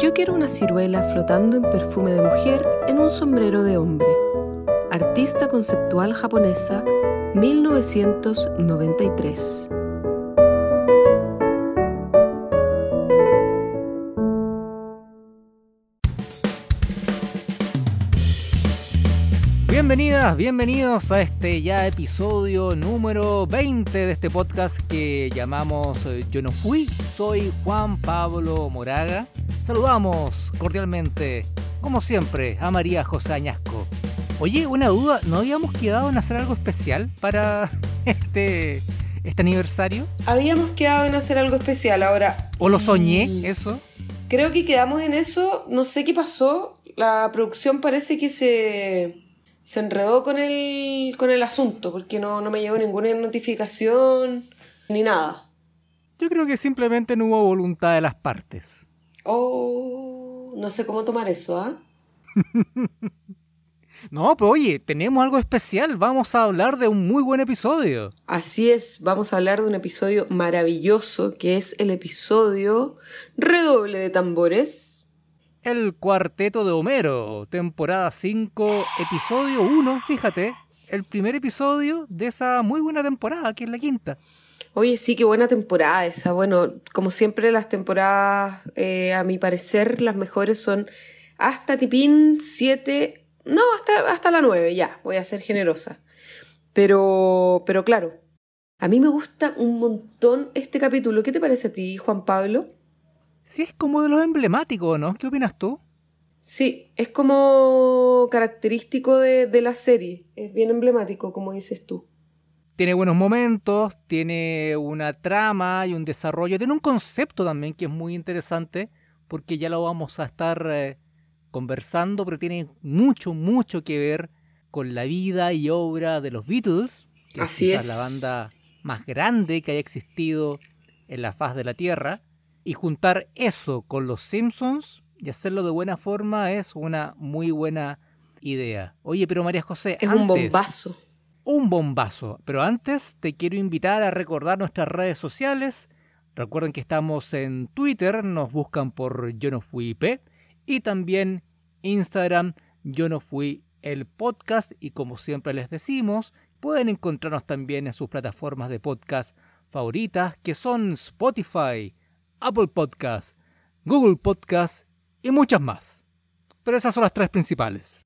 Yo quiero una ciruela flotando en perfume de mujer en un sombrero de hombre. Artista conceptual japonesa, 1993. Bienvenidos a este ya episodio número 20 de este podcast que llamamos eh, Yo no fui, soy Juan Pablo Moraga. Saludamos cordialmente, como siempre, a María José Añasco. Oye, una duda, ¿no habíamos quedado en hacer algo especial para este, este aniversario? Habíamos quedado en hacer algo especial, ahora... ¿O lo soñé, eso? Creo que quedamos en eso, no sé qué pasó, la producción parece que se se enredó con el, con el asunto, porque no, no me llegó ninguna notificación ni nada. Yo creo que simplemente no hubo voluntad de las partes. Oh, no sé cómo tomar eso, ¿ah? no, pero oye, tenemos algo especial. Vamos a hablar de un muy buen episodio. Así es, vamos a hablar de un episodio maravilloso que es el episodio Redoble de tambores el Cuarteto de Homero, temporada 5, episodio 1, fíjate, el primer episodio de esa muy buena temporada, que es la quinta. Oye, sí, qué buena temporada esa. Bueno, como siempre las temporadas, eh, a mi parecer, las mejores son hasta Tipín 7, no, hasta, hasta la 9, ya, voy a ser generosa. Pero, pero claro, a mí me gusta un montón este capítulo. ¿Qué te parece a ti, Juan Pablo? Sí, es como de los emblemáticos, ¿no? ¿Qué opinas tú? Sí, es como característico de, la serie. Es bien emblemático, como dices tú. Tiene buenos momentos, tiene una trama y un desarrollo, tiene un concepto también que es muy interesante, porque ya lo vamos a estar eh, conversando, pero tiene mucho, mucho que ver con la vida y obra de los Beatles, que Así es, es la banda más grande que haya existido en la faz de la Tierra y juntar eso con los Simpsons y hacerlo de buena forma es una muy buena idea. Oye, pero María José. Es un bombazo. Un bombazo. Pero antes te quiero invitar a recordar nuestras redes sociales. Recuerden que estamos en Twitter, nos buscan por Yo no fui IP. Y también Instagram, Yo no fui el podcast. Y como siempre les decimos, pueden encontrarnos también en sus plataformas de podcast favoritas, que son Spotify, Apple Podcast, Google Podcast y muchas más. Pero esas son las tres principales.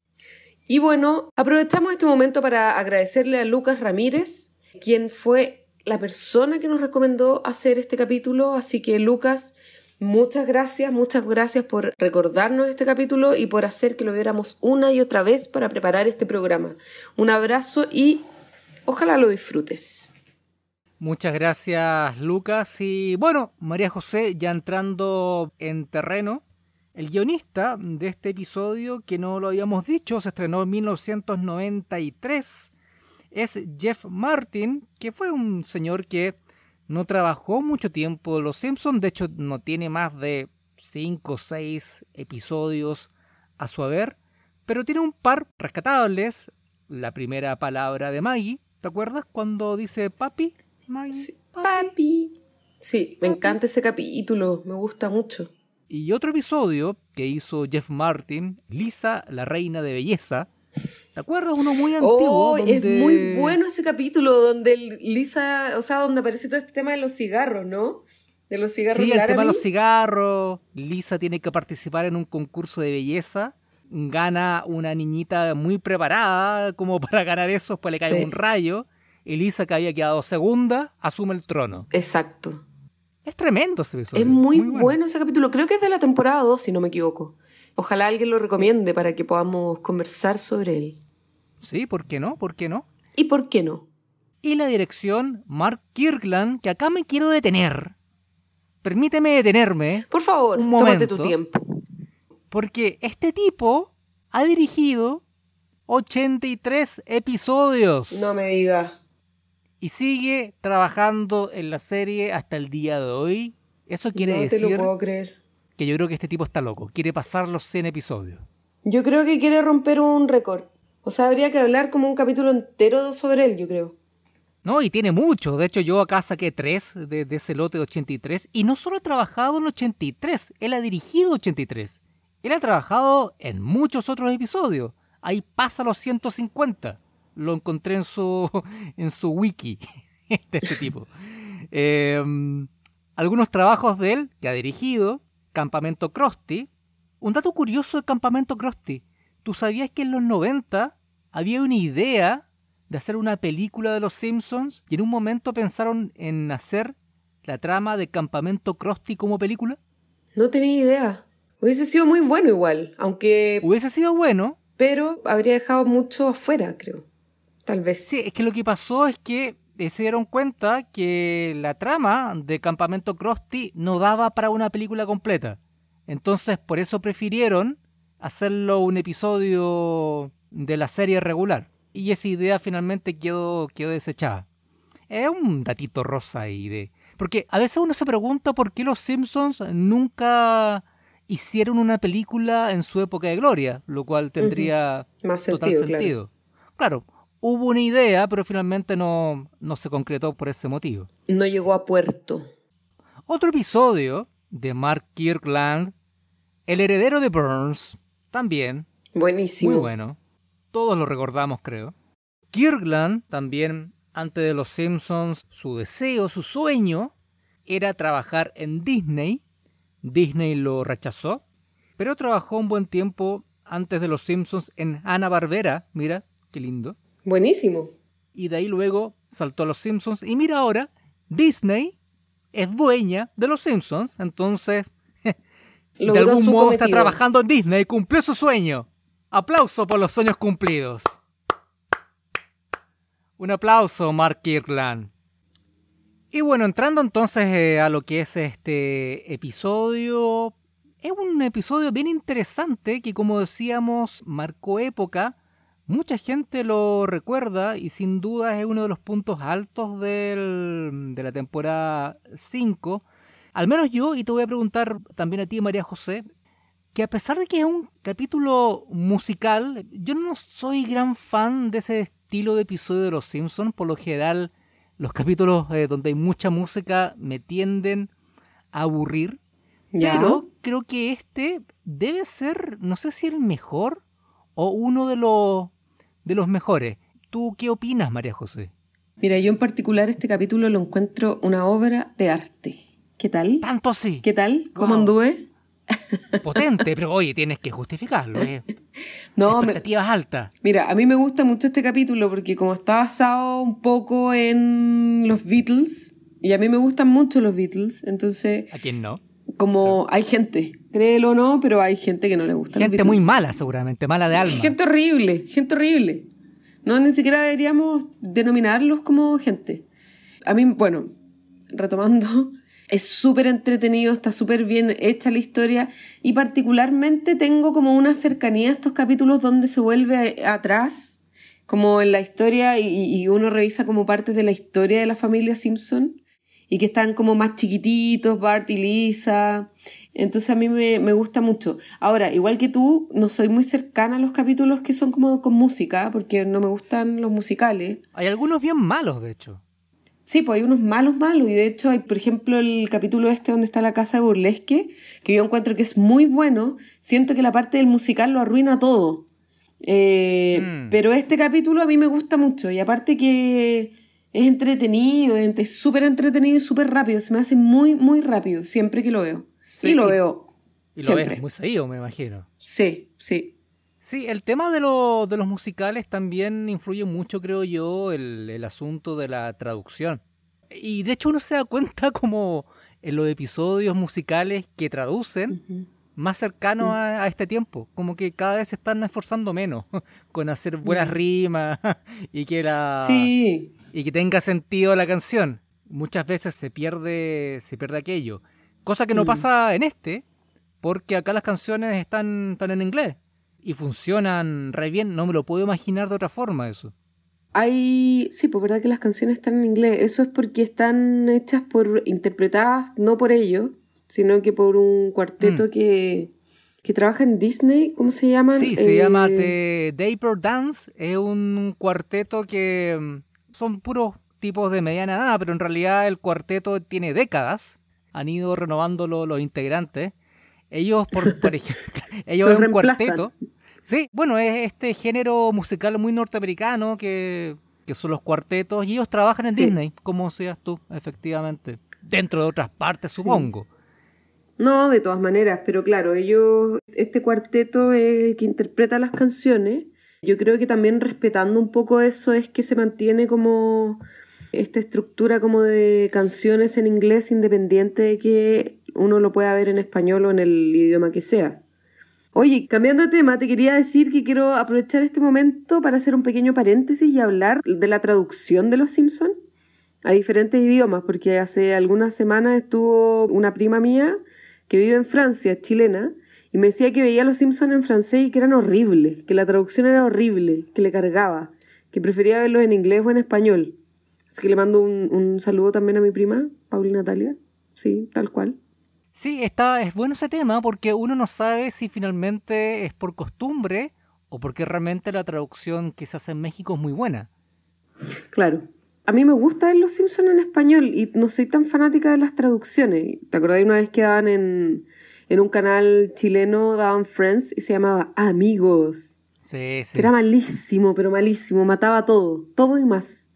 Y bueno, aprovechamos este momento para agradecerle a Lucas Ramírez, quien fue la persona que nos recomendó hacer este capítulo. Así que Lucas, muchas gracias, muchas gracias por recordarnos este capítulo y por hacer que lo viéramos una y otra vez para preparar este programa. Un abrazo y ojalá lo disfrutes. Muchas gracias Lucas. Y bueno, María José, ya entrando en terreno, el guionista de este episodio, que no lo habíamos dicho, se estrenó en 1993, es Jeff Martin, que fue un señor que no trabajó mucho tiempo en Los Simpsons, de hecho no tiene más de 5 o 6 episodios a su haber, pero tiene un par rescatables. La primera palabra de Maggie, ¿te acuerdas cuando dice papi? Sí, papi. Sí, me encanta ese capítulo, me gusta mucho. Y otro episodio que hizo Jeff Martin, Lisa, la reina de belleza. ¿Te acuerdas? Uno muy antiguo. Oh, Es muy bueno ese capítulo donde Lisa, o sea, donde aparece todo este tema de los cigarros, ¿no? De los cigarros. Sí, el tema de los cigarros. Lisa tiene que participar en un concurso de belleza. Gana una niñita muy preparada como para ganar eso, pues le cae un rayo Elisa, que había quedado segunda, asume el trono. Exacto. Es tremendo ese episodio. Es muy, bueno. ese capítulo. Creo que es de la temporada 2, si no me equivoco. Ojalá alguien lo recomiende para que podamos conversar sobre él. Sí, ¿por qué no? ¿Por qué no? ¿Y por qué no? Y la dirección, Mark Kirkland, que acá me quiero detener. Permíteme detenerme. Por favor, un tómate tu tiempo. Porque este tipo ha dirigido 83 episodios. No me diga y sigue trabajando en la serie hasta el día de hoy. Eso quiere decir lo puedo creer. que yo creo que este tipo está loco, quiere pasar los 100 episodios. Yo creo que quiere romper un récord. O sea, habría que hablar como un capítulo entero sobre él, yo creo. No, y tiene muchos. De hecho, yo acá saqué tres de, ese lote de 83. Y no solo ha trabajado en 83, él ha dirigido 83. Él ha trabajado en muchos otros episodios. Ahí pasa los 150. Lo encontré en su, en su wiki de este tipo. Em, algunos trabajos de él que ha dirigido. Campamento Krusty. Un dato curioso de Campamento Krusty. ¿Tú sabías que en los 90 había una idea de hacer una película de los Simpsons y en un momento pensaron en hacer la trama de Campamento Krusty como película? No tenía idea. Hubiese sido muy bueno igual, aunque... Hubiese sido bueno. Pero habría dejado mucho afuera, creo. Tal vez. Sí, es que lo que pasó es que se dieron cuenta que la trama de Campamento Krusty no daba para una película completa. Entonces, por eso prefirieron hacerlo un episodio de la serie regular. Y esa idea finalmente quedó, quedó desechada. Es un datito rosa ahí de... Porque a veces uno se pregunta por qué los Simpsons nunca hicieron una película en su época de gloria, lo cual tendría Más total sentido. Claro. Hubo una idea, pero finalmente no, no se concretó por ese motivo. No llegó a puerto. Otro episodio de Mark Kirkland, El heredero de Burns, también. Buenísimo. Muy bueno todos lo recordamos creo. Kirkland también, antes de Los Simpsons, su deseo, su sueño, era trabajar en Disney. Disney lo rechazó, pero trabajó un buen tiempo antes de Los Simpsons en Ana Barbera. Mira, qué lindo. Buenísimo. Y de ahí luego saltó a Los Simpsons. Y mira ahora, Disney es dueña de Los Simpsons. Entonces, de algún modo está trabajando en Disney, cumplió su sueño. Aplauso por los sueños cumplidos. Un aplauso, Mark Kirkland. Y bueno, entrando entonces eh, a lo que es este episodio, es un episodio bien interesante que como decíamos marcó época, mucha gente lo recuerda y sin duda es uno de los puntos altos de la temporada 5. Al menos yo, y te voy a preguntar también a ti, María José, que a pesar de que es un capítulo musical, yo no soy gran fan de ese estilo de episodio de Los Simpsons. Por lo general, los capítulos eh, donde hay mucha música me tienden a aburrir. Pero creo que este debe ser, no sé si el mejor o uno de los, de los mejores. ¿Tú qué opinas, María José? Mira, yo en particular este capítulo lo encuentro una obra de arte. ¿Qué tal? Tanto sí. ¿Qué tal? ¿Cómo anduve? potente, pero oye, tienes que justificarlo. ¿eh? No, expectativas altas. Mira, a mí me gusta mucho este capítulo porque como está basado un poco en los Beatles, y a mí me gustan mucho los Beatles, entonces... ¿A quién no? Como hay gente, créelo o no, pero hay gente que no le gusta. Gente muy mala seguramente, mala de alma. Gente horrible, gente horrible. No, ni siquiera deberíamos denominarlos como gente. A mí, bueno, retomando, es súper entretenido, está súper bien hecha la historia y particularmente tengo como una cercanía a estos capítulos donde se vuelve atrás, como en la historia y, uno revisa como parte de la historia de la familia Simpson y que están como más chiquititos, Bart y Lisa. Entonces a mí me, me, gusta mucho. Ahora, igual que tú, no soy muy cercana a los capítulos que son como con música, porque no me gustan los musicales. Hay algunos bien malos, de hecho. Sí, pues hay unos malos malos y de hecho hay, por ejemplo, el capítulo este donde está la casa de burlesque, que yo encuentro que es muy bueno, siento que la parte del musical lo arruina todo. Eh, mm. Pero este capítulo a mí me gusta mucho y aparte que es entretenido, es súper entretenido y súper rápido, se me hace muy, muy rápido siempre que lo veo. Sí, lo veo. Y lo ves muy seguido, me imagino. Sí, sí. Sí, el tema de, de los musicales también influye mucho, creo yo, el, el, asunto de la traducción. Y de hecho uno se da cuenta como en los episodios musicales que traducen, más cercanos mm. a, este tiempo, como que cada vez se están esforzando menos con hacer buenas mm. rimas y que la sí. y que tenga sentido la canción. Muchas veces se pierde se pierde aquello, cosa que no mm. pasa en este, porque acá las canciones están, están en inglés y funcionan re bien. No me lo puedo imaginar de otra forma eso. Hay, sí, pues verdad que las canciones están en inglés. Eso es porque están hechas por, interpretadas no por ellos, sino que por un cuarteto mm. que, que trabaja en Disney. ¿Cómo se llaman? Sí, se llama eh, The Dapper Dance. Es un cuarteto que mm, son puros tipos de mediana edad, pero en realidad el cuarteto tiene décadas. Han ido renovando los integrantes. Ellos, por, por ejemplo, ellos es un cuarteto. Sí, bueno, es este género musical muy norteamericano que, son los cuartetos y ellos trabajan en Disney, como seas tú, efectivamente. Dentro de otras partes, supongo. No, de todas maneras, pero claro, ellos, este cuarteto es el que interpreta las canciones. Yo creo que también respetando un poco eso es que se mantiene como esta estructura como de canciones en inglés independiente de que uno lo pueda ver en español o en el idioma que sea. Oye, cambiando de tema, te quería decir que quiero aprovechar este momento para hacer un pequeño paréntesis y hablar de la traducción de Los Simpsons a diferentes idiomas, porque hace algunas semanas estuvo una prima mía que vive en Francia, chilena, y me decía que veía Los Simpsons en francés y que eran horribles, que la traducción era horrible, que le cargaba, que prefería verlos en inglés o en español. Así que le mando un, un saludo también a mi prima, Pauli Natalia. Sí, tal cual. Sí, está, es bueno ese tema porque uno no sabe si finalmente es por costumbre o porque realmente la traducción que se hace en México es muy buena. Claro. A mí me gusta ver Los Simpsons en español y no soy tan fanática de las traducciones. ¿Te acordás una vez que daban en, en un canal chileno, daban Friends y se llamaba Amigos? Sí, sí. era malísimo, pero malísimo. Mataba todo, todo y más.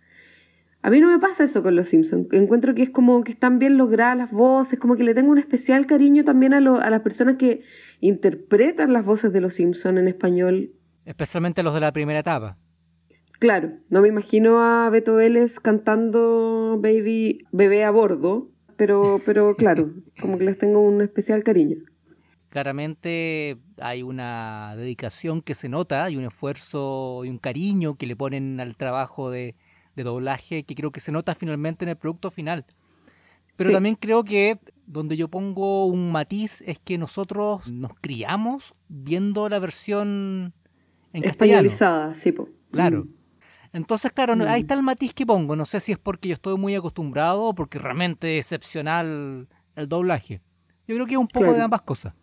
A mí no me pasa eso con los Simpsons. Encuentro que es como que están bien logradas las voces, como que le tengo un especial cariño también a, a las personas que interpretan las voces de los Simpsons en español. Especialmente los de la primera etapa. Claro, no me imagino a Beto Vélez cantando Baby Bebé a bordo, pero, pero claro, como que les tengo un especial cariño. Claramente hay una dedicación que se nota, hay un esfuerzo y un cariño que le ponen al trabajo de, de doblaje que creo que se nota finalmente en el producto final. Pero también creo que donde yo pongo un matiz es que nosotros nos criamos viendo la versión en Españolizada, sí, po. Claro. Mm. Entonces, claro, ahí mm. está el matiz que pongo. No sé si es porque yo estoy muy acostumbrado o porque realmente es excepcional el doblaje. Yo creo que es un poco de ambas cosas.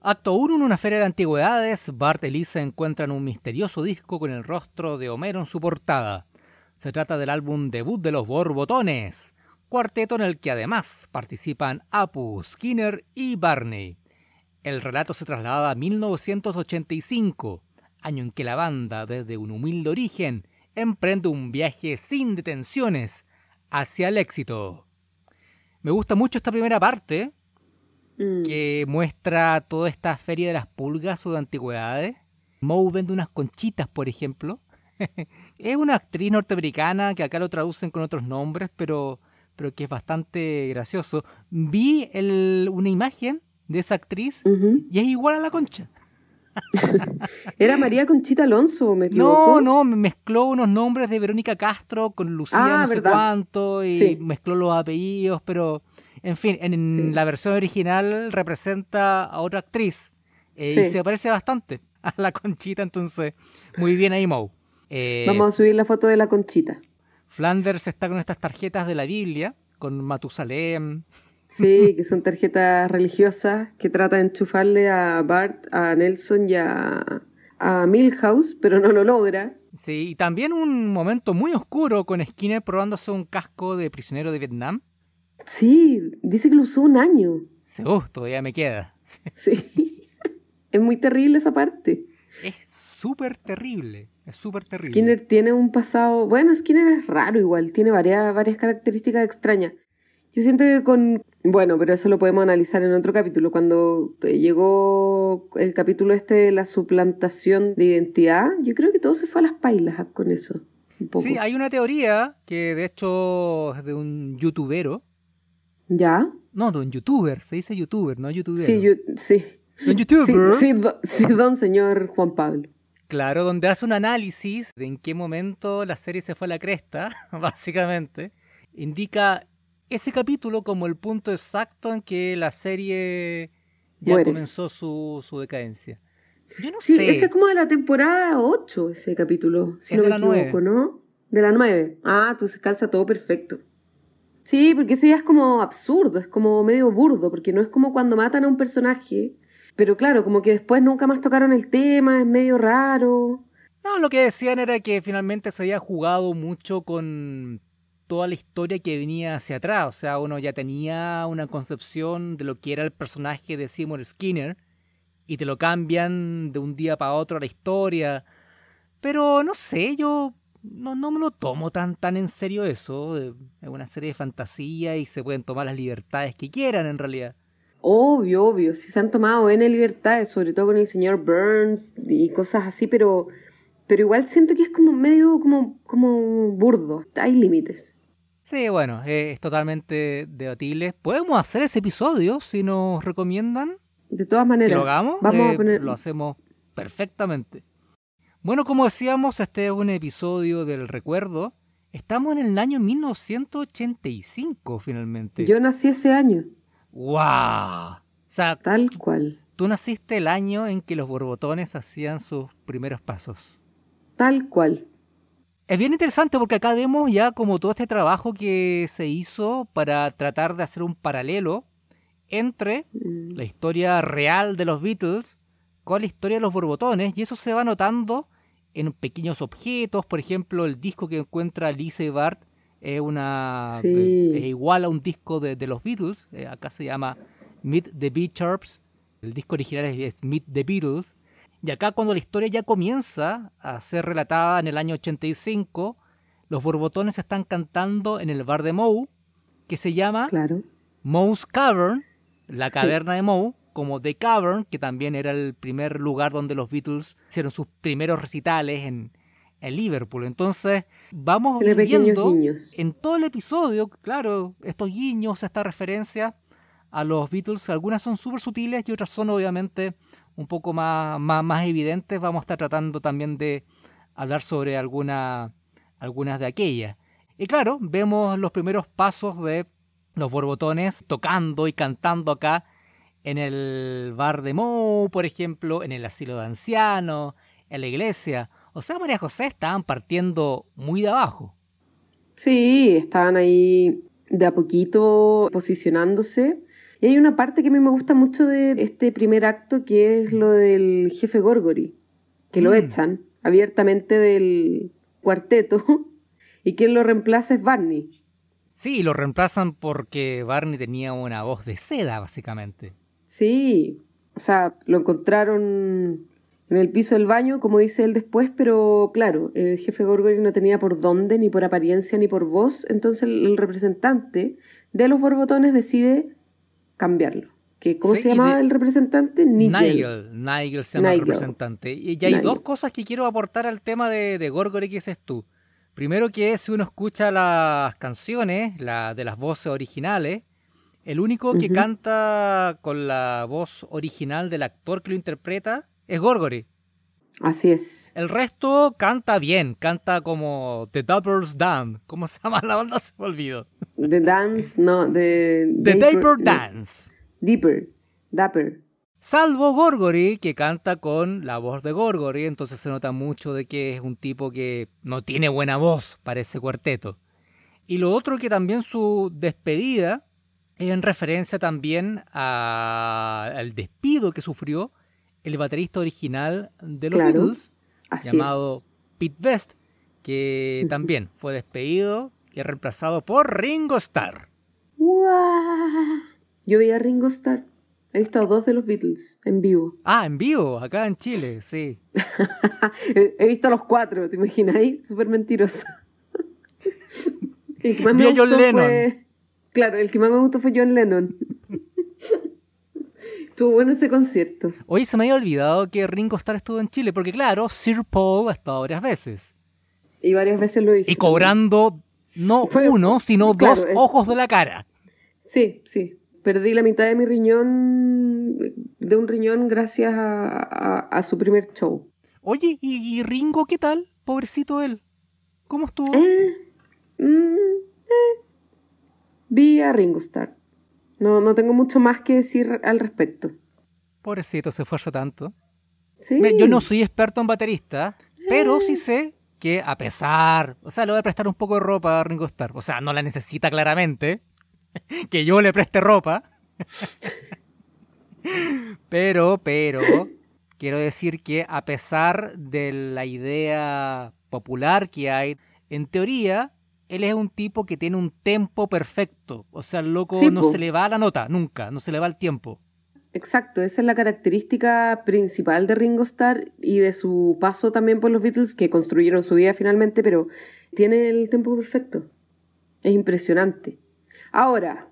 Acto 1 en una feria de antigüedades, Bart y Lisa encuentran un misterioso disco con el rostro de Homero en su portada. Se trata del álbum debut de los Borbotones, cuarteto en el que además participan Apu, Skinner y Barney. El relato se traslada a 1985, año en que la banda, desde un humilde origen, emprende un viaje sin detenciones hacia el éxito. Me gusta mucho esta primera parte, Mm. que muestra toda esta feria de las pulgas o de antigüedades. Moe vende unas conchitas, por ejemplo. es una actriz norteamericana que acá lo traducen con otros nombres, pero, pero que es bastante gracioso. Vi una imagen de esa actriz y es igual a la concha. Era María Conchita Alonso, me equivoco. No, no, mezcló unos nombres de Verónica Castro con Lucía ah, no sé cuánto y mezcló los apellidos, pero en fin, en la versión original representa a otra actriz eh, y se parece bastante a la Conchita, entonces muy bien ahí Moe. Eh, Vamos a subir la foto de la Conchita. Flanders está con estas tarjetas de la Biblia, con Matusalem. Sí, que son tarjetas religiosas que trata de enchufarle a Bart, a Nelson y a, a Milhouse, pero no lo logra. Sí, y también un momento muy oscuro con Skinner probándose un casco de prisionero de Vietnam. Sí, dice que lo usó un año. Sí, uh, todavía me queda. Sí. es muy terrible esa parte. Es súper terrible. Es súper terrible. Skinner tiene un pasado. Bueno, Skinner es raro igual, tiene varias, varias características extrañas. Yo siento que con. Bueno, pero eso lo podemos analizar en otro capítulo. Cuando llegó el capítulo este de la suplantación de identidad, yo creo que todo se fue a las pailas con eso. Sí, hay una teoría que de hecho es de un youtubero ¿Ya? No, don youtuber, se dice youtuber, no youtuber. Sí, sí. Don youtuber. Sí, sí, don señor Juan Pablo. Claro, donde hace un análisis de en qué momento la serie se fue a la cresta, básicamente. Indica ese capítulo como el punto exacto en que la serie ya comenzó su, decadencia. Yo no sí, sé. ese es como de la temporada 8, ese capítulo, si no de me la equivoco, ¿no? De la 9. Ah, entonces calza todo perfecto. Sí, porque eso ya es como absurdo, es como medio burdo, porque no es como cuando matan a un personaje, pero claro, como que después nunca más tocaron el tema, es medio raro. No, lo que decían era que finalmente se había jugado mucho con toda la historia que venía hacia atrás. O sea, uno ya tenía una concepción de lo que era el personaje de Seymour Skinner y te lo cambian de un día para otro a la historia. Pero no sé, yo no, no me lo tomo tan, tan en serio eso. Es una serie de fantasía y se pueden tomar las libertades que quieran en realidad. Obvio, obvio. Si se han tomado N libertades, sobre todo con el señor Burns y cosas así, pero, pero igual siento que es como medio como, como burdo. Hay límites. Sí, bueno, es totalmente debatible. Podemos hacer ese episodio si nos recomiendan. De todas maneras. lo hagamos. Vamos a eh, poner... Lo hacemos perfectamente. Bueno, como decíamos, este es un episodio del recuerdo. Estamos en el año 1985, finalmente. Yo nací ese año. ¡Wow! Tal cual. Tú naciste el año en que los borbotones hacían sus primeros pasos. Tal cual. Es bien interesante porque acá vemos ya como todo este trabajo que se hizo para tratar de hacer un paralelo entre mm. la historia real de los Beatles con la historia de los borbotones y eso se va notando en pequeños objetos, por ejemplo el disco que encuentra Lisa y Bart es, una, es igual a un disco de, los Beatles, eh, acá se llama Meet the Beatles, el disco original es Meet the Beatles, y acá cuando la historia ya comienza a ser relatada en el año 85, los borbotones están cantando en el bar de Moe, que se llama claro. Moe's Cavern, la caverna de Moe, como The Cavern, que también era el primer lugar donde los Beatles hicieron sus primeros recitales en, en Liverpool. Entonces, vamos viendo en todo el episodio, claro, estos guiños, esta referencia a los Beatles, algunas son súper sutiles y otras son obviamente un poco más, más, evidentes, vamos a estar tratando también de hablar sobre alguna, algunas de aquellas. Y claro, vemos los primeros pasos de los borbotones tocando y cantando acá en el bar de Moe, por ejemplo, en el asilo de ancianos, en la iglesia. O sea, María José estaban partiendo muy de abajo. Sí, estaban ahí de a poquito posicionándose y hay una parte que a mí me gusta mucho de este primer acto que es lo del jefe Gorgory, que lo mm. echan abiertamente del cuarteto y quien lo reemplaza es Barney. Sí, lo reemplazan porque Barney tenía una voz de seda, básicamente. Sí, o sea, lo encontraron en el piso del baño, como dice él después, pero claro, el jefe Gorgory no tenía por dónde, ni por apariencia, ni por voz, entonces el representante de los borbotones decide cambiarlo. Que, ¿Cómo se llamaba el representante? Nigel. Nigel se llama el representante. Y, hay dos cosas que quiero aportar al tema de, de Gorgory que dices tú. Primero que si uno escucha las canciones, la, de las voces originales, el único que canta con la voz original del actor que lo interpreta es Gorgory. Así es. El resto canta bien, canta como The Doubles Dance. ¿Cómo se llama la banda? Se me olvidó. The Dance, no, The... The Dapper Dance. Deeper, Dapper. Salvo Gorgory, que canta con la voz de Gorgory, entonces se nota mucho de que es un tipo que no tiene buena voz para ese cuarteto. Y lo otro que también su despedida es en referencia también al despido que sufrió el baterista original de los Beatles, llamado Pete Best, que también fue despedido y reemplazado por Ringo Starr. Yo vi a Ringo Starr. He visto a dos de los Beatles en vivo. Ah, en vivo, acá en Chile, sí. He visto a los cuatro, ¿te imagináis? Súper mentiroso. el que más me gustó John Lennon. Claro, el que más me gustó fue John Lennon. Estuvo bueno ese concierto. Oye, se me había olvidado que Ringo Starr estuvo en Chile, porque claro, Sir Paul ha estado varias veces. Y varias veces lo hizo. Y cobrando no uno, sino dos ojos de la cara. Sí, sí. Perdí la mitad de mi riñón, de un riñón gracias a, su primer show. Oye, ¿y, Ringo qué tal? Pobrecito él. ¿Cómo estuvo? Eh, mm, eh. Vi a Ringo Starr. No, no tengo mucho más que decir al respecto. Pobrecito, se esfuerza tanto. ¿Sí? Yo no soy experto en baterista, pero sí sé que a pesar, o sea, le voy a prestar un poco de ropa a Ringo Starr. O sea, no la necesita claramente, que yo le preste ropa. pero, pero, Quiero decir que a pesar de la idea popular que hay, en teoría, él es un tipo que tiene un tempo perfecto. O sea, el loco no se le va la nota, nunca, no se le va el tiempo. Exacto, esa es la característica principal de Ringo Starr y de su paso también por los Beatles, que construyeron su vida finalmente, pero tiene el tempo perfecto. Es impresionante. Ahora,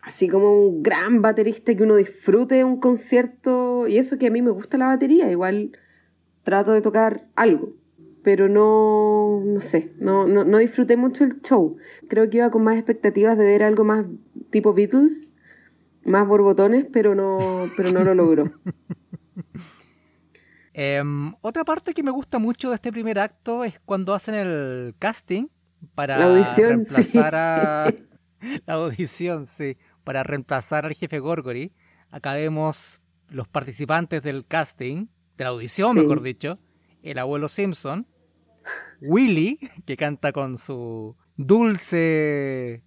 así como un gran baterista que uno disfrute un concierto, y eso que a mí me gusta la batería, igual trato de tocar algo, pero no, no sé, no, no, no disfruté mucho el show. Creo que iba con más expectativas de ver algo más tipo Beatles, más borbotones, pero no, pero no lo logró. Em, otra parte que me gusta mucho de este primer acto es cuando hacen el casting para la audición, reemplazar a la audición, sí, para reemplazar al jefe Gorgory. Acá vemos los participantes del casting, de la audición, mejor dicho, el abuelo Simpson, Willy, que canta con su dulce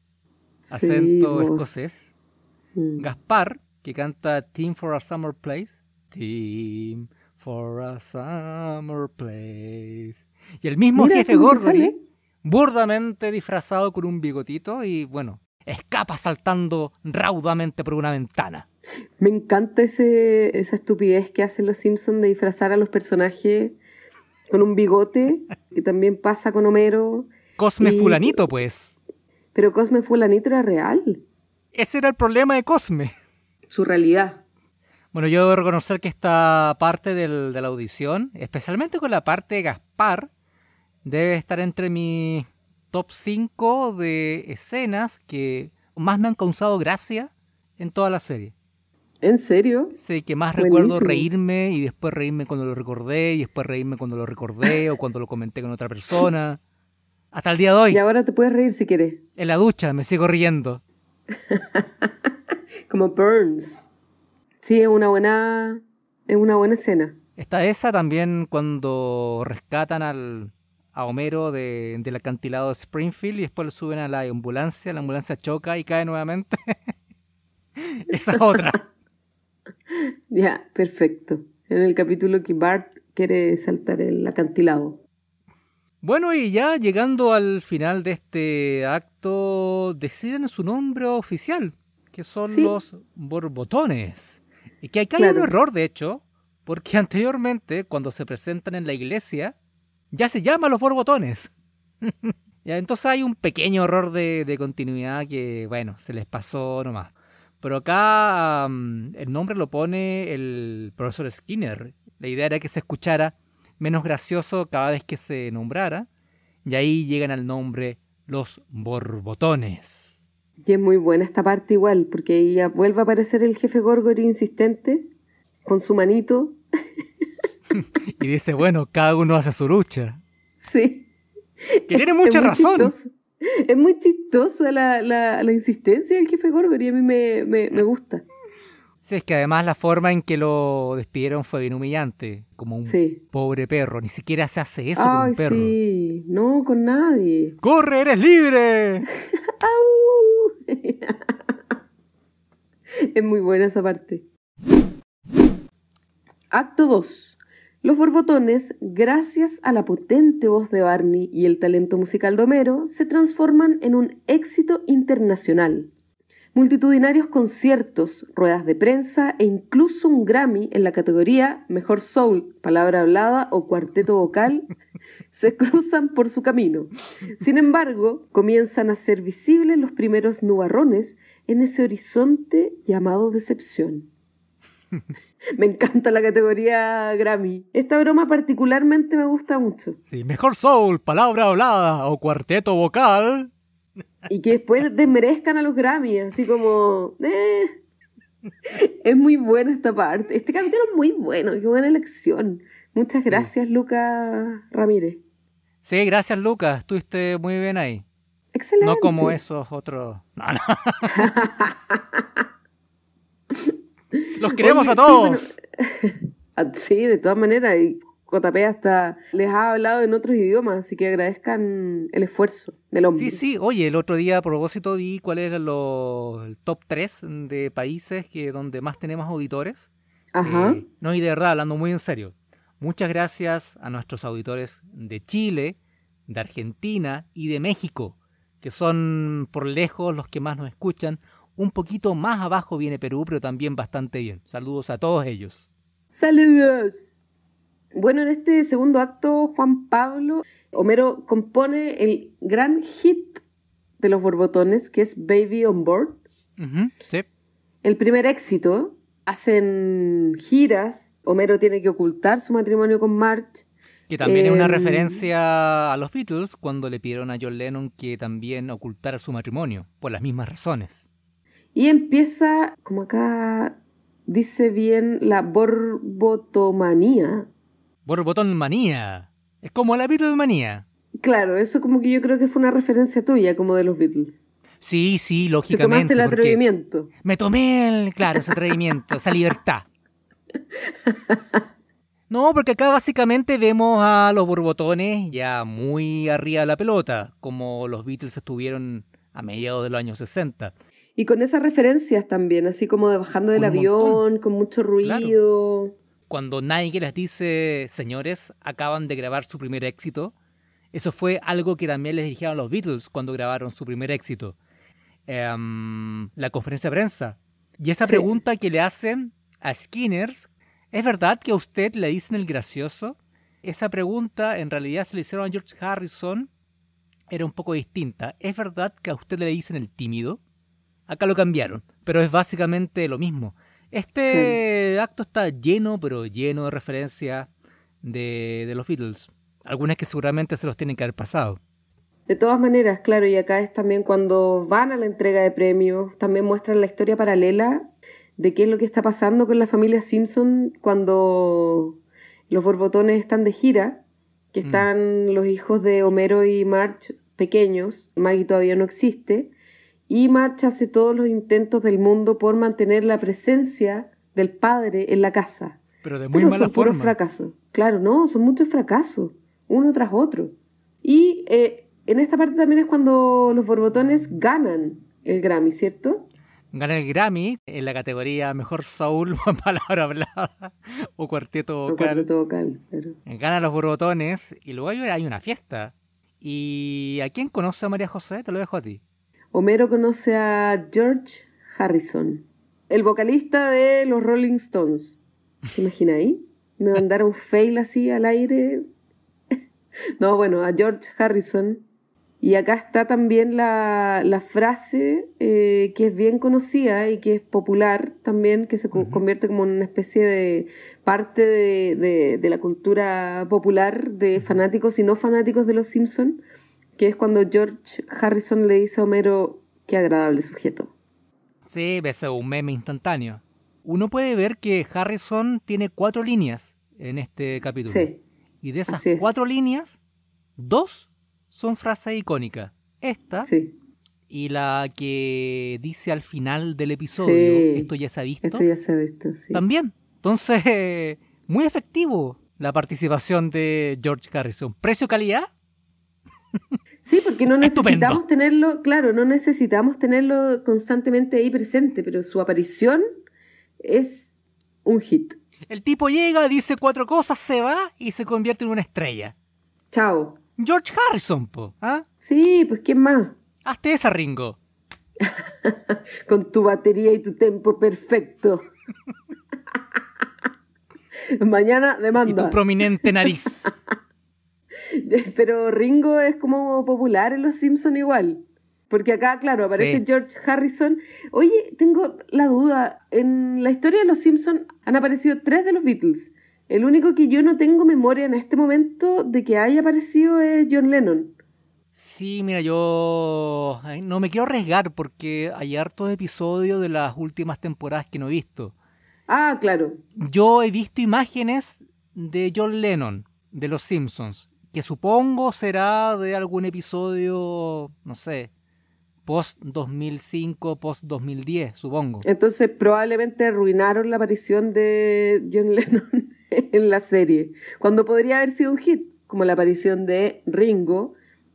acento escocés, mm. Gaspar, que canta Team for a Summer Place, Team for a Summer Place, y el mismo jefe Gorgory, burdamente disfrazado con un bigotito y bueno, escapa saltando raudamente por una ventana. Me encanta ese, esa estupidez que hacen los Simpsons de disfrazar a los personajes con un bigote, que también pasa con Homero. Cosme Fulanito, pues. Pero Cosme Fulanito era real. Ese era el problema de Cosme. Su realidad. Bueno, yo debo reconocer que esta parte de la audición, especialmente con la parte de Gaspar, debe estar entre mis top 5 de escenas que más me han causado gracia en toda la serie. ¿En serio? Sí, que más recuerdo reírme y después reírme cuando lo recordé y después reírme cuando lo recordé o cuando lo comenté con otra persona. Hasta el día de hoy. Y ahora te puedes reír si quieres. En la ducha me sigo riendo. Como Burns. Sí, es una buena es una buena escena. Está esa también cuando rescatan al, a Homero de, del acantilado de Springfield y después lo suben a la ambulancia, la ambulancia choca y cae nuevamente. esa es otra. Ya, perfecto. En el capítulo que Bart quiere saltar el acantilado. Bueno, y ya llegando al final de este acto, deciden su nombre oficial, que son los borbotones. Y que acá hay un error, de hecho, porque anteriormente, cuando se presentan en la iglesia, ya se llama los borbotones. entonces hay un pequeño error de, de continuidad que, bueno, se les pasó nomás. Pero acá el nombre lo pone el profesor Skinner. La idea era que se escuchara menos gracioso cada vez que se nombrara. Y ahí llegan al nombre los borbotones. Y es muy buena esta parte igual, porque ahí vuelve a aparecer el jefe Gorgory insistente, con su manito. y dice, bueno, cada uno hace su lucha. Sí. Que tiene mucha razón. Es muy chistosa la, la, insistencia del jefe Gorgory, a mí me, me, gusta. Sí, es que además la forma en que lo despidieron fue bien humillante, como un pobre perro. Ni siquiera se hace eso con un perro. Sí, no, con nadie. ¡Corre, eres libre! es muy buena esa parte. Acto 2. Los borbotones, gracias a la potente voz de Barney y el talento musical de Homero, se transforman en un éxito internacional. Multitudinarios conciertos, ruedas de prensa e incluso un Grammy en la categoría Mejor Soul, palabra hablada o cuarteto vocal se cruzan por su camino. Sin embargo, comienzan a ser visibles los primeros nubarrones en ese horizonte llamado decepción. Me encanta la categoría Grammy. Esta broma particularmente me gusta mucho. Sí, mejor soul, palabra hablada o cuarteto vocal. Y que después desmerezcan a los Grammy, así como... Eh. Es muy buena esta parte. Este capítulo es muy bueno, qué buena elección. Muchas gracias, Lucas Ramírez. Sí, gracias, Lucas. Estuviste muy bien ahí. Excelente. No como esos otros. No, no. Los queremos a todos. Ah, sí, de todas maneras. Y JP hasta les ha hablado en otros idiomas, así que agradezcan el esfuerzo del hombre. Sí, sí. Oye, el otro día a propósito vi cuál era el top 3 de países que donde más tenemos auditores. Ajá. Eh, no, y de verdad, hablando muy en serio, muchas gracias a nuestros auditores de Chile, de Argentina y de México, que son por lejos los que más nos escuchan. Un poquito más abajo viene Perú, pero también bastante bien. Saludos a todos ellos. Saludos. Bueno, en este segundo acto, Juan Pablo Homero compone el gran hit de los borbotones, que es Baby on Board. Sí. El primer éxito. Hacen giras. Homero tiene que ocultar su matrimonio con Marge. Que también es una Em, referencia a los Beatles cuando le pidieron a John Lennon que también ocultara su matrimonio, por las mismas razones. Y empieza, como acá dice bien, la borbotomanía. Borbotón manía. Es como la Beatles manía. Claro, eso como que yo creo que fue una referencia tuya, como de los Beatles. Sí, sí, Te lógicamente. tomaste el atrevimiento. Me tomé el, claro, ese atrevimiento, esa libertad. No, porque acá básicamente vemos a los borbotones ya muy arriba de la pelota, como los Beatles estuvieron a mediados de los años 60. Y con esas referencias también, así como de bajando del avión, con mucho ruido. Cuando Nike les dice, señores, acaban de grabar su primer éxito, eso fue algo que también les dijeron los Beatles cuando grabaron su primer éxito. Em, la conferencia de prensa. Y esa Sí. pregunta que le hacen a Skinners, ¿es verdad que a usted le dicen el gracioso? Esa pregunta en realidad se le hicieron a George Harrison, era un poco distinta. ¿Es verdad que a usted le dicen el tímido? Acá lo cambiaron, pero es básicamente lo mismo. Este acto está lleno, pero lleno de referencias de, de los Beatles. Algunas que seguramente se los tienen que haber pasado. De todas maneras, claro, y acá es también cuando van a la entrega de premios, también muestran la historia paralela de qué es lo que está pasando con la familia Simpson cuando los borbotones están de gira, que Mm. están los hijos de Homero y Marge pequeños, Maggie todavía no existe, y Marge hace todos los intentos del mundo por mantener la presencia del padre en la casa. Pero de muy Pero mala son puros fracasos. Claro, no, son muchos fracasos, uno tras otro. Y eh, en esta parte también es cuando los borbotones ganan el Grammy, ¿cierto? Gana el Grammy en la categoría Mejor Soul, Palabra Hablada o Cuarteto O Vocal. cuarteto vocal, claro. Gana los borbotones y luego hay- hay una fiesta. ¿Y a quién conoce a María José? Te lo dejo a ti. Homero conoce a George Harrison, el vocalista de los Rolling Stones. ¿Te imaginas ahí? Me mandaron un fail así al aire. No, bueno, a George Harrison. Y acá está también la, la frase eh, que es bien conocida y que es popular también, que se convierte como en una especie de parte de, de- de la cultura popular de fanáticos y no fanáticos de los Simpsons, que es cuando George Harrison le dice a Homero, qué agradable sujeto. Sí, ves un meme instantáneo. Uno puede ver que Harrison tiene cuatro líneas en este capítulo. Sí, Y de esas es. cuatro líneas, dos son frases icónicas. Esta sí, y la que dice al final del episodio, Sí. esto ya se ha visto, esto ya se ha visto, sí. también. Entonces, muy efectivo la participación de George Harrison. ¿Precio-calidad? Sí, porque no Estupendo. necesitamos tenerlo, claro, no necesitamos tenerlo constantemente ahí presente, pero su aparición es un hit. El tipo llega, dice cuatro cosas, se va y se convierte en una estrella. Chao. George Harrison, po. ¿ah? Sí, pues ¿quién más? Hazte esa, Ringo. Con tu batería y tu tempo perfecto. Mañana Y tu demanda. prominente nariz. Pero Ringo es como popular en Los Simpson igual. Porque acá, claro, aparece Sí. George Harrison. Oye, tengo la duda. En la historia de Los Simpson han aparecido tres de los Beatles. El único que yo no tengo memoria en este momento de que haya aparecido es John Lennon. Sí, mira, yo no me quiero arriesgar porque hay hartos episodios de las últimas temporadas que no he visto. Ah, claro. Yo he visto imágenes de John Lennon, de Los Simpsons, que supongo será de algún episodio, no sé, post 2005, post 2010, supongo. Entonces probablemente arruinaron la aparición de John Lennon en la serie. Cuando podría haber sido un hit, como la aparición de Ringo,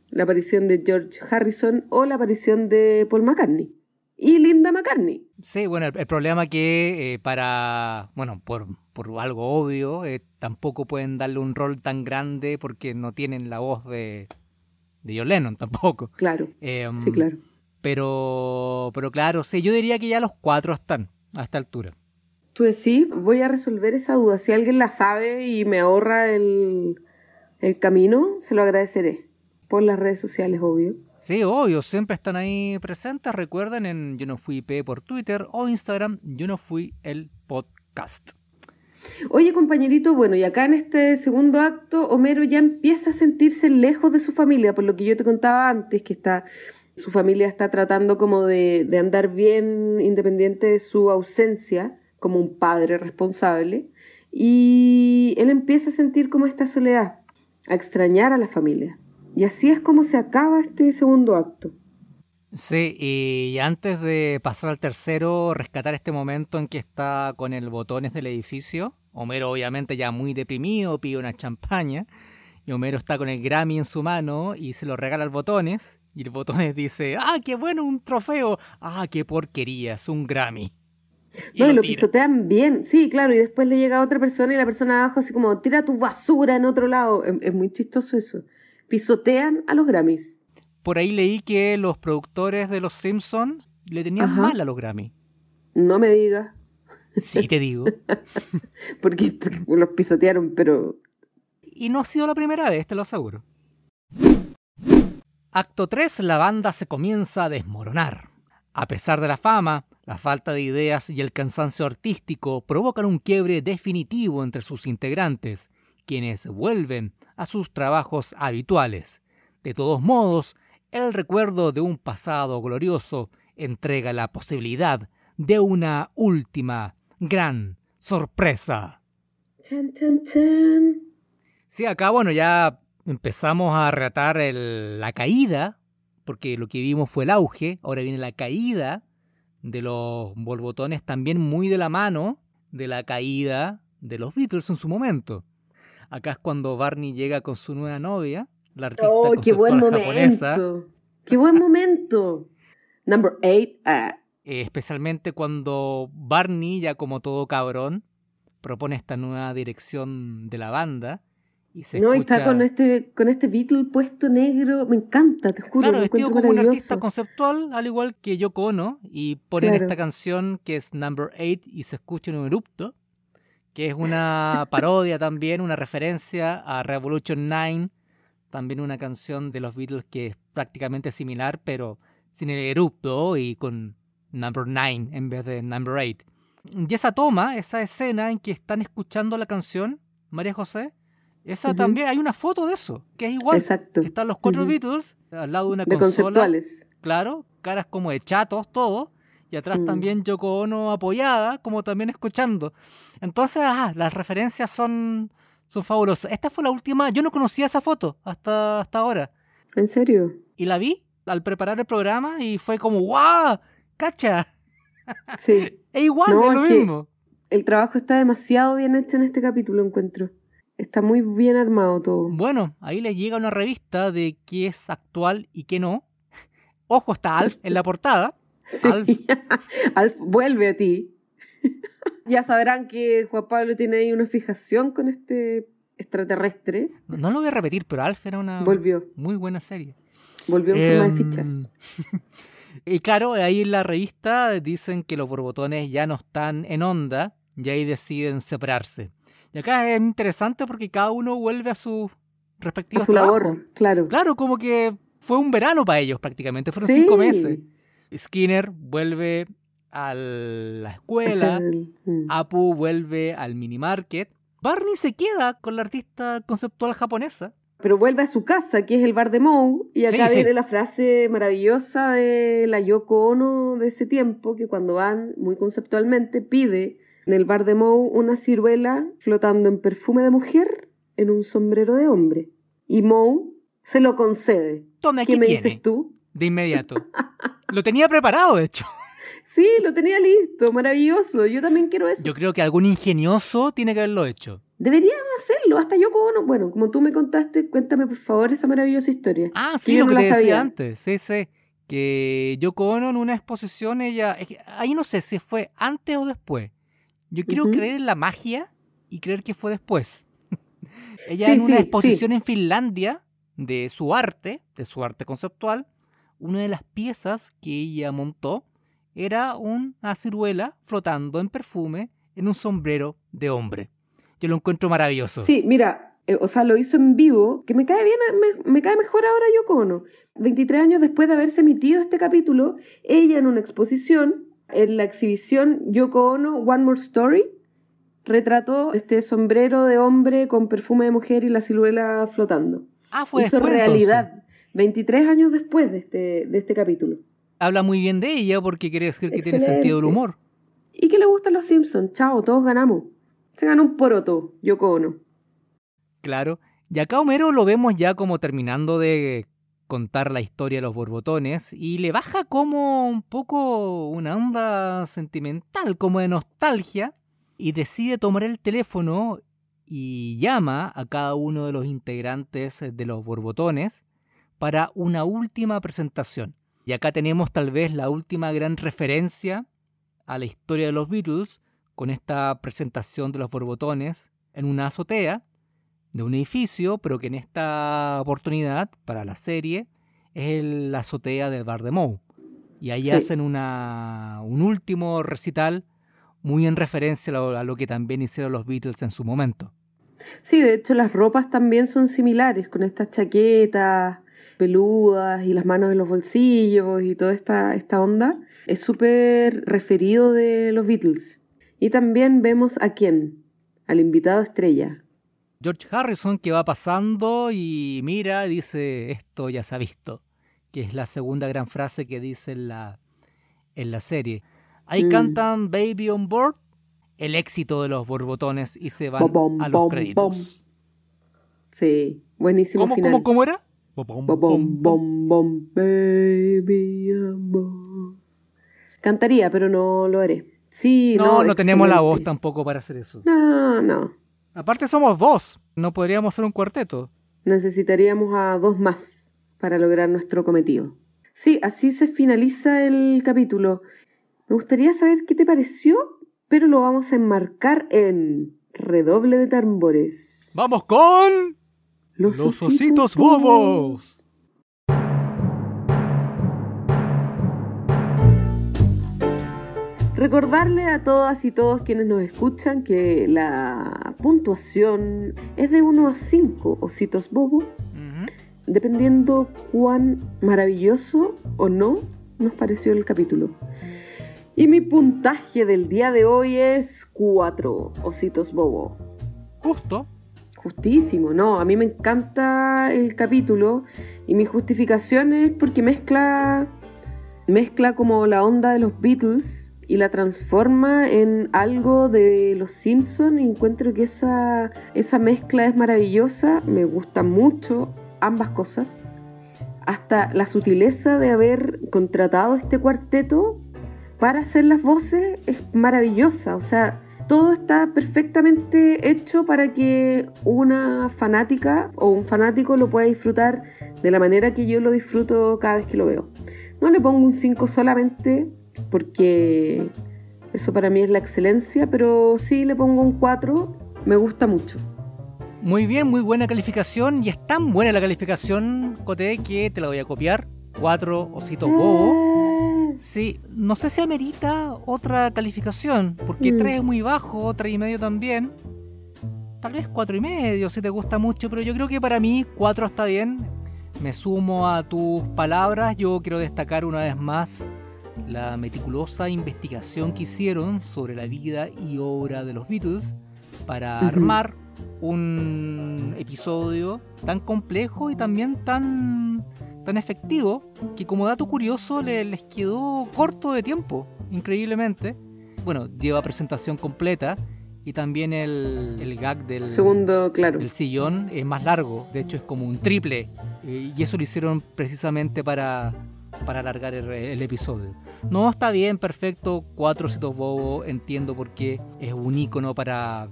la aparición de George Harrison o la aparición de Paul McCartney. Y Linda McCartney. Sí, bueno, el, problema que eh, para, bueno, por, por algo obvio, eh, tampoco pueden darle un rol tan grande porque no tienen la voz de, de John Lennon tampoco. Claro. Em, sí, claro. Pero, pero claro, sí, yo diría que ya los cuatro están a esta altura. Tú decís, voy a resolver esa duda. Si alguien la sabe y me ahorra el, el camino, se lo agradeceré. Por las redes sociales, obvio. Sí, obvio, siempre están ahí presentes. Recuerden en Yo no fui P por Twitter o Instagram, Yo no fui el podcast. Oye, compañerito, bueno, y acá en este segundo acto, Homero ya empieza a sentirse lejos de su familia, por lo que yo te contaba antes, que está, su familia está tratando como de, de andar bien independiente de su ausencia, como un padre responsable, y él empieza a sentir como esta soledad, a extrañar a la familia. Y así es como se acaba este segundo acto. Sí, y antes de pasar al tercero, rescatar este momento en que está con el botones del edificio. Homero obviamente ya muy deprimido, pide una champaña. Y Homero está con el Grammy en su mano y se lo regala al botones. Y el botones dice, ah, qué bueno, un trofeo. Ah, qué porquería, es un Grammy. no, lo, lo pisotean bien. Sí, claro, y después le llega a otra persona y la persona abajo así como, tira tu basura en otro lado. es muy chistoso eso pisotean a los Grammys. Por ahí leí que los productores de Los Simpsons le tenían mal a los Grammys. No me digas. Sí, te digo. Porque los pisotearon, pero... Y no ha sido la primera vez, te lo aseguro. Acto 3, la banda se comienza a desmoronar. A pesar de la fama, la falta de ideas y el cansancio artístico provocan un quiebre definitivo entre sus integrantes, quienes vuelven a sus trabajos habituales. De todos modos, el recuerdo de un pasado glorioso entrega la posibilidad de una última gran sorpresa. Sí, acá bueno, ya empezamos a relatar la caída, porque lo que vimos fue el auge, ahora viene la caída de los bolbotones también muy de la mano de la caída de los Beatles en su momento. Acá es cuando Barney llega con su nueva novia, la artista oh, qué buen momento. ¡Qué buen momento! Number eight. Ah. Eh, especialmente cuando Barney, ya como todo cabrón, propone esta nueva dirección de la banda. Y se no, está con este, con este Beatle puesto negro, me encanta, te juro. Claro, vestido como un artista conceptual, al igual que Yoko Ono, y ponen esta canción que es Number 8 y se escucha en un erupto que es una parodia también, una referencia a Revolution 9, también una canción de los Beatles que es prácticamente similar, pero sin el erupto y con Number 9 en vez de Number 8. Y esa toma, esa escena en que están escuchando la canción, María José, esa también, hay una foto de eso, que es igual. Exacto. Que están los cuatro Beatles al lado de una de conceptuales. Claro, caras como de chatos, todo y atrás mm. también Yoko Ono apoyada, como también escuchando. Entonces, ah, las referencias son, son fabulosas. Esta fue la última, yo no conocía esa foto hasta, hasta ahora. ¿En serio? Y la vi al preparar el programa y fue como, ¡guau! ¡Cacha! Sí. es igual, es lo mismo. El trabajo está demasiado bien hecho en este capítulo, encuentro. Está muy bien armado todo. Bueno, ahí les llega una revista de qué es actual y qué no. Ojo, está Alf en la portada. Alf. vuelve a ti. ya sabrán que Juan Pablo tiene ahí una fijación con este extraterrestre. No, lo voy a repetir, pero Alf era una Volvió. muy buena serie. Volvió en forma de em, fichas. y claro, ahí en la revista dicen que los borbotones ya no están en onda y ahí deciden separarse. Y acá es interesante porque cada uno vuelve a su respectivo a su labor, claro. Claro, como que fue un verano para ellos prácticamente, fueron cinco meses. Skinner vuelve a la escuela, mm. Apu vuelve al mini market, Barney se queda con la artista conceptual japonesa. Pero vuelve a su casa, que es el bar de Moe, y acá viene la frase maravillosa de la Yoko Ono de ese tiempo, que cuando van, muy conceptualmente, pide en el bar de Moe una ciruela flotando en perfume de mujer en un sombrero de hombre. Y Moe se lo concede. Tome, ¿Qué me dices tú? De inmediato. Lo tenía preparado, de hecho. Sí, lo tenía listo, maravilloso. Yo también quiero eso. Yo creo que algún ingenioso tiene que haberlo hecho. Deberían hacerlo, hasta yo como Bueno, como tú me contaste, cuéntame por favor esa maravillosa historia. Ah, sí, lo que te decía antes. Sí, sí. que Yoko Ono en una exposición, ella, ahí no sé si fue antes o después. Yo quiero creer en la magia y creer que fue después. ella en una exposición en Finlandia de su arte, de su arte conceptual, una de las piezas que ella montó era una ciruela flotando en perfume en un sombrero de hombre. Yo lo encuentro maravilloso. Sí, mira, eh, o sea, lo hizo en vivo, que me cae bien, me, cae mejor ahora Yoko Ono. 23 años después de haberse emitido este capítulo, ella en una exposición, en la exhibición Yoko Ono One More Story, retrató este sombrero de hombre con perfume de mujer y la ciruela flotando. Ah, fue Hizo realidad. 23 años después de este, de este capítulo. Habla muy bien de ella porque quiere decir que tiene sentido del humor. Y que le gustan los Simpsons. Chao, todos ganamos. Se ganó un poroto, Yoko Ono. Claro. Y acá Homero lo vemos ya como terminando de contar la historia de los borbotones y le baja como un poco una onda sentimental, como de nostalgia, y decide tomar el teléfono y llama a cada uno de los integrantes de los borbotones para una última presentación. Y acá tenemos tal vez la última gran referencia a la historia de los Beatles con esta presentación de los borbotones en una azotea de un edificio, pero que en esta oportunidad, para la serie, es la azotea del bar de Moe. Y ahí hacen una, un último recital muy en referencia a lo, que también hicieron los Beatles en su momento. Sí, de hecho las ropas también son similares, con estas chaquetas peludas y las manos en los bolsillos y toda esta, esta onda. Es súper referido de los Beatles. Y también vemos a quién, al invitado estrella, George Harrison que va pasando y mira y dice, esto ya se ha visto, que es la segunda gran frase que dice en la, en la serie. Ahí mm. cantan Baby on Board, el éxito de los borbotones y se van a los créditos. Sí, buenísimo ¿Cómo, final. ¿cómo, cómo era? Baby. Cantaría, pero no lo haré. Sí, no, no, no tenemos la voz tampoco para hacer eso. No, no. Aparte somos dos, no podríamos ser un cuarteto. Necesitaríamos a dos más para lograr nuestro cometido. Sí, así se finaliza el capítulo. Me gustaría saber qué te pareció, pero lo vamos a enmarcar en redoble de tambores. ¡Vamos con... Los, ositos, bobos. Recordarle a todas y todos quienes nos escuchan que la puntuación es de 1 a 5 ositos bobo, dependiendo cuán maravilloso o no nos pareció el capítulo. Y mi puntaje del día de hoy es 4 ositos bobo. Justo. Justísimo, no, a mí me encanta el capítulo y mi justificación es porque mezcla mezcla como la onda de los Beatles y la transforma en algo de los Simpsons y encuentro que esa, esa mezcla es maravillosa, me gusta mucho ambas cosas. Hasta la sutileza de haber contratado este cuarteto para hacer las voces es maravillosa, o sea, todo está perfectamente hecho para que una fanática o un fanático lo pueda disfrutar de la manera que yo lo disfruto cada vez que lo veo. No le pongo un 5 solamente porque eso para mí es la excelencia, pero sí le pongo un 4, me gusta mucho. Muy bien, muy buena calificación y es tan buena la calificación, Cote, que te la voy a copiar. 4 ositos bobo. Sí, no sé si amerita otra calificación, porque 3 mm. es muy bajo, 3 y medio también. Tal vez 4 y medio si te gusta mucho, pero yo creo que para mí 4 está bien. Me sumo a tus palabras, yo quiero destacar una vez más la meticulosa investigación que hicieron sobre la vida y obra de los Beatles para armar un episodio tan complejo y también tan, tan efectivo que como dato curioso les quedó corto de tiempo, increíblemente. Bueno, lleva presentación completa y también el, el gag del segundo, claro. del sillón es más largo, de hecho es como un triple eh, y eso lo hicieron precisamente para, para alargar el episodio. No, está bien, perfecto. Cuatro citos bobo, entiendo por qué es un icono para,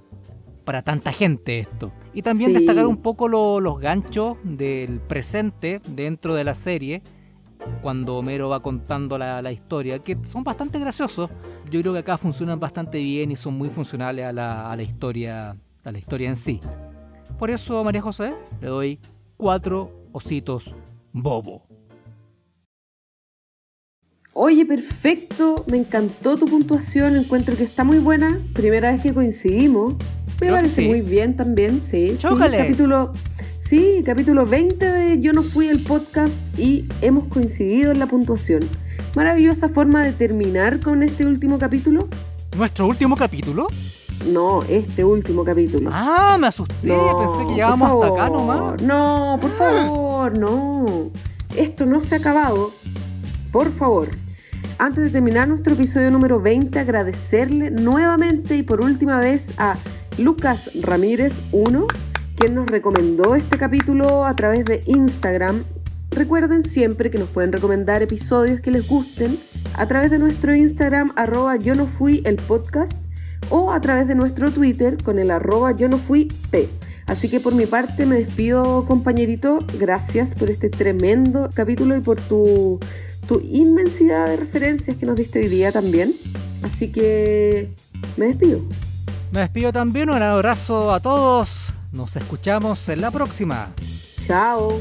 para tanta gente esto. Y también destacar un poco los ganchos del presente dentro de la serie cuando Homero va contando la, la, historia, que son bastante graciosos. Yo creo que acá funcionan bastante bien y son muy funcionales a la, a la historia, a la historia en sí. Por eso, María José, le doy cuatro ositos bobo. Oye, perfecto, me encantó tu puntuación, encuentro que está muy buena. Primera vez que coincidimos. Me parece muy bien también, sí. Sí, capítulo, sí, capítulo 20 de Yo no fui el podcast y hemos coincidido en la puntuación. Maravillosa forma de terminar con este último capítulo. ¿Nuestro último capítulo? No, este último capítulo. Ah, me asusté, pensé que llegábamos hasta acá nomás. No, por favor, no. Esto no se ha acabado. Por favor. Antes de terminar nuestro episodio número 20, agradecerle nuevamente y por última vez a Lucas Ramírez 1, quien nos recomendó este capítulo a través de Instagram. Recuerden siempre que nos pueden recomendar episodios que les gusten a través de nuestro Instagram arroba yo no fui el podcast o a través de nuestro Twitter con el arroba yo no fui p. Así que por mi parte me despido compañerito, gracias por este tremendo capítulo y por tu, tu inmensidad de referencias que nos diste hoy día también. Así que me despido. Me despido también, un abrazo a todos. Nos escuchamos en la próxima. Chao.